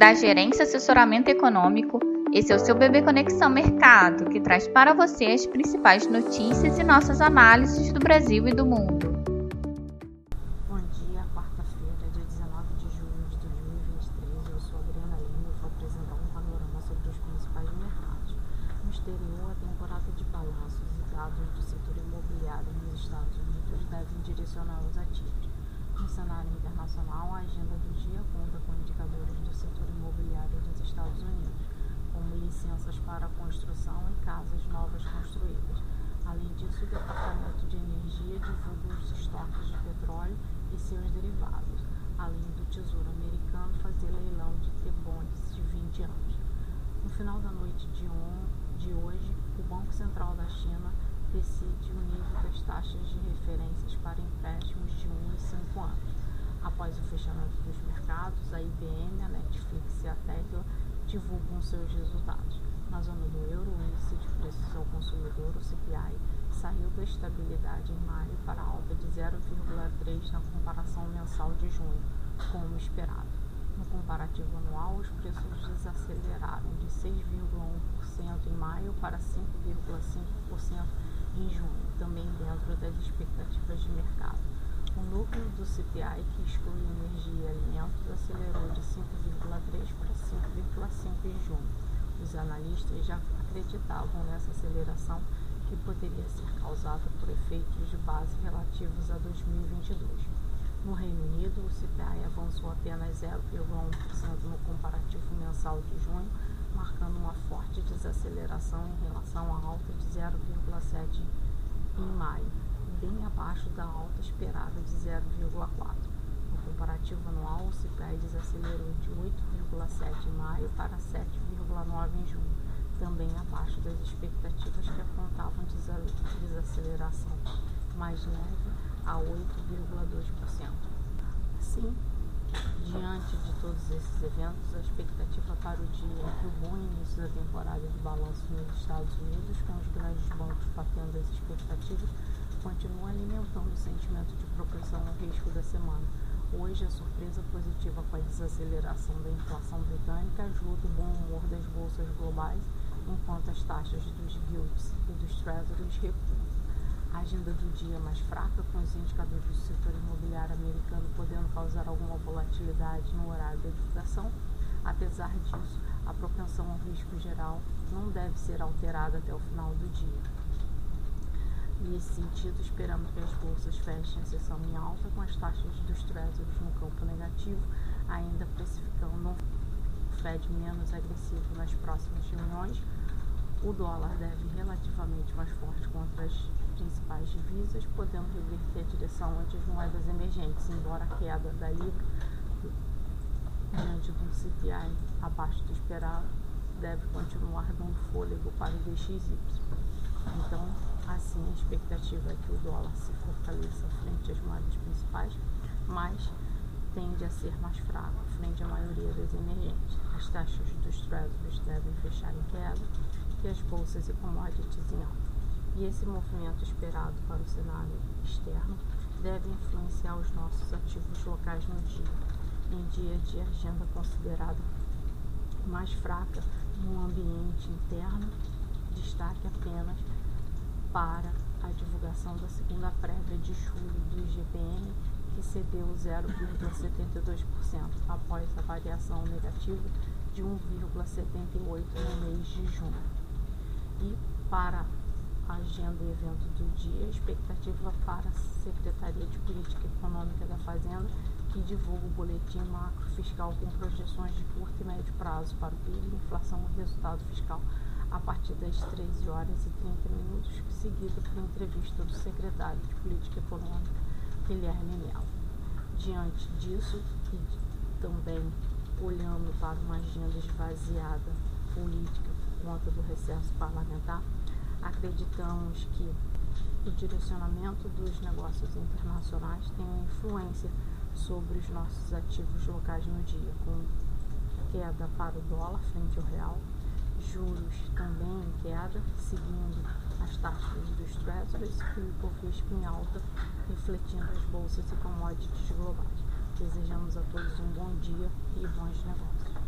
da Gerência Assessoramento Econômico. Esse é o seu Bebê Conexão Mercado, que traz para você as principais notícias e nossas análises do Brasil e do mundo. Bom dia, quarta-feira, dia 19 de julho de 2023. Eu sou Adriana Lima e vou apresentar um panorama sobre os principais mercados. No exterior, a temporada de balanços e dados do setor imobiliário nos Estados Unidos devem direcionar os ativos. A agenda do dia conta com indicadores do setor imobiliário dos Estados Unidos, como licenças para construção e casas novas construídas. Além disso, o Departamento de Energia divulga os estoques de petróleo e seus derivados, além do Tesouro Americano fazer leilão de T-bonds de 20 anos. No final da noite de, on, de hoje, o Banco Central da China decide o nível das taxas de referências para empréstimos de 1 e 5 anos. Após o fechamento dos mercados, a IBM, a Netflix e a Tesla divulgam seus resultados. Na zona do euro, o índice de preços ao consumidor, o CPI, saiu da estabilidade em maio para alta de 0,3 na comparação mensal de junho, como esperado. No comparativo anual, os preços desaceleraram de 6,1% em maio para 5,5% em junho, também dentro das expectativas de mercado. O núcleo do CPI, que exclui energia e alimentos, acelerou de 5,3 para 5,5 em junho. Os analistas já acreditavam nessa aceleração que poderia ser causada por efeitos de base relativos a 2022. No Reino Unido, o CPI avançou apenas 0,1% no comparativo mensal de junho, marcando uma forte desaceleração em relação à alta de 0,7% em maio, abaixo da alta esperada de 0,4%. No comparativo anual, o CPI desacelerou de 8,7% em maio para 7,9% em junho, também abaixo das expectativas que apontavam desaceleração mais leve a 8,2%. Assim, Diante de todos esses eventos, a expectativa para o dia é que o bom início da temporada de balanço nos Estados Unidos, com os grandes bancos batendo as expectativas, continua alimentando o sentimento de propensão ao risco da semana. Hoje, a surpresa positiva com a desaceleração da inflação britânica ajuda o bom humor das bolsas globais, enquanto as taxas dos yields e dos treasuries recuam. A agenda do dia mais fraca, com os indicadores do setor imobiliário americano podendo causar alguma volatilidade no horário da divulgação. Apesar disso, a propensão ao risco geral não deve ser alterada até o final do dia. Nesse sentido, esperamos que as bolsas fechem a sessão em alta, com as taxas dos treasuries no campo negativo, ainda precificando o Fed menos agressivo nas próximas reuniões. O dólar deve relativamente mais forte contra as principais divisas, podendo reverter a direção ante as moedas emergentes, embora a queda da Libra diante do CPI abaixo do esperado deve continuar dando fôlego para o DXY. Então, assim, a expectativa é que o dólar se fortaleça frente às moedas principais, mas tende a ser mais fraco frente à maioria das emergentes. As taxas dos treasuries devem fechar em queda e as bolsas e commodities em alta. E esse movimento esperado para o cenário externo deve influenciar os nossos ativos locais no dia, em dia de agenda considerada mais fraca no ambiente interno, destaque apenas para a divulgação da segunda prévia de julho do IGPM, que cedeu 0,72% após a variação negativa de 1,78% no mês de junho. E para a agenda e evento do dia, expectativa para a Secretaria de Política Econômica da Fazenda, que divulga o boletim macro fiscal com projeções de curto e médio prazo para o PIB, inflação e resultado fiscal a partir das 13 horas e 30 minutos, seguido por entrevista do secretário de Política Econômica, Guilherme Melo. Diante disso, e também olhando para uma agenda esvaziada política por conta do recesso parlamentar, acreditamos que o direcionamento dos negócios internacionais tem uma influência sobre os nossos ativos locais no dia, com queda para o dólar frente ao real, juros também em queda, seguindo as taxas dos treasuries e o Ibovespa em alta, refletindo as bolsas e commodities globais. Desejamos a todos um bom dia e bons negócios.